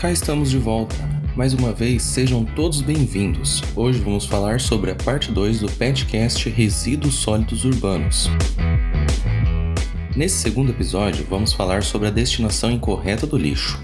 Cá estamos de volta. Mais uma vez, sejam todos bem-vindos. Hoje vamos falar sobre a parte 2 do podcast Resíduos Sólidos Urbanos. Nesse segundo episódio, vamos falar sobre a destinação incorreta do lixo.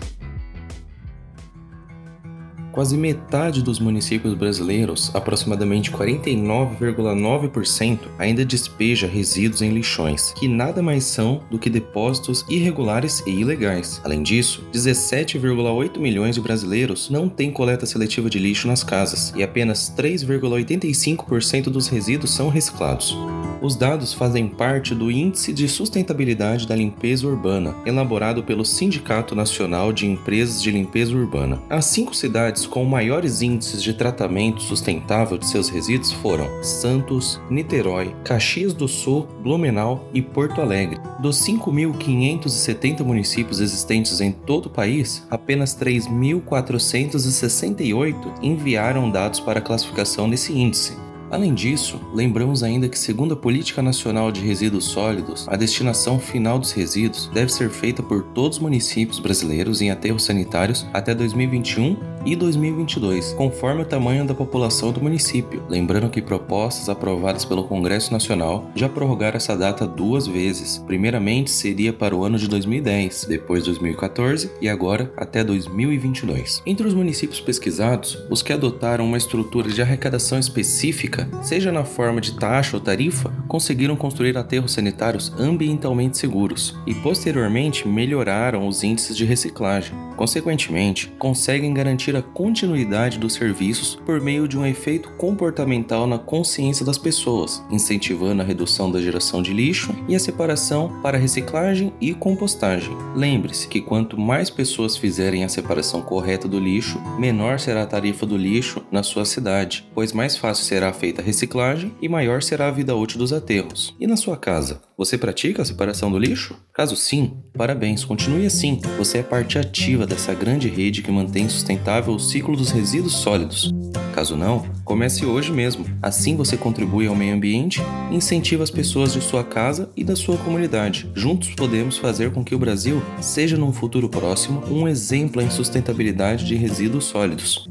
Quase metade dos municípios brasileiros, aproximadamente 49,9%, ainda despeja resíduos em lixões, que nada mais são do que depósitos irregulares e ilegais. Além disso, 17,8 milhões de brasileiros não têm coleta seletiva de lixo nas casas e apenas 3,85% dos resíduos são reciclados. Os dados fazem parte do Índice de Sustentabilidade da Limpeza Urbana, elaborado pelo Sindicato Nacional de Empresas de Limpeza Urbana. As cinco cidades com maiores índices de tratamento sustentável de seus resíduos foram Santos, Niterói, Caxias do Sul, Blumenau e Porto Alegre. Dos 5.570 municípios existentes em todo o país, apenas 3.468 enviaram dados para classificação nesse índice. Além disso, lembramos ainda que, segundo a Política Nacional de Resíduos Sólidos, a destinação final dos resíduos deve ser feita por todos os municípios brasileiros em aterros sanitários até 2021 e 2022, conforme o tamanho da população do município. Lembrando que propostas aprovadas pelo Congresso Nacional já prorrogaram essa data duas vezes. Primeiramente seria para o ano de 2010, depois 2014 e agora até 2022. Entre os municípios pesquisados, os que adotaram uma estrutura de arrecadação específica seja na forma de taxa ou tarifa, conseguiram construir aterros sanitários ambientalmente seguros e posteriormente melhoraram os índices de reciclagem. Consequentemente, conseguem garantir a continuidade dos serviços por meio de um efeito comportamental na consciência das pessoas, incentivando a redução da geração de lixo e a separação para reciclagem e compostagem. Lembre-se que quanto mais pessoas fizerem a separação correta do lixo, menor será a tarifa do lixo na sua cidade, pois mais fácil será feita a reciclagem e maior será a vida útil dos aterros. E na sua casa, você pratica a separação do lixo? Caso sim, parabéns, continue assim. Você é parte ativa dessa grande rede que mantém sustentável o ciclo dos resíduos sólidos. Caso não, comece hoje mesmo. Assim você contribui ao meio ambiente e incentiva as pessoas de sua casa e da sua comunidade. Juntos podemos fazer com que o Brasil seja num futuro próximo um exemplo em sustentabilidade de resíduos sólidos.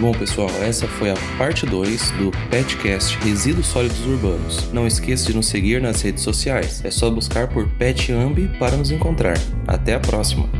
Bom, pessoal, essa foi a parte 2 do Petcast Resíduos Sólidos Urbanos. Não esqueça de nos seguir nas redes sociais. É só buscar por PetAmbi para nos encontrar. Até a próxima!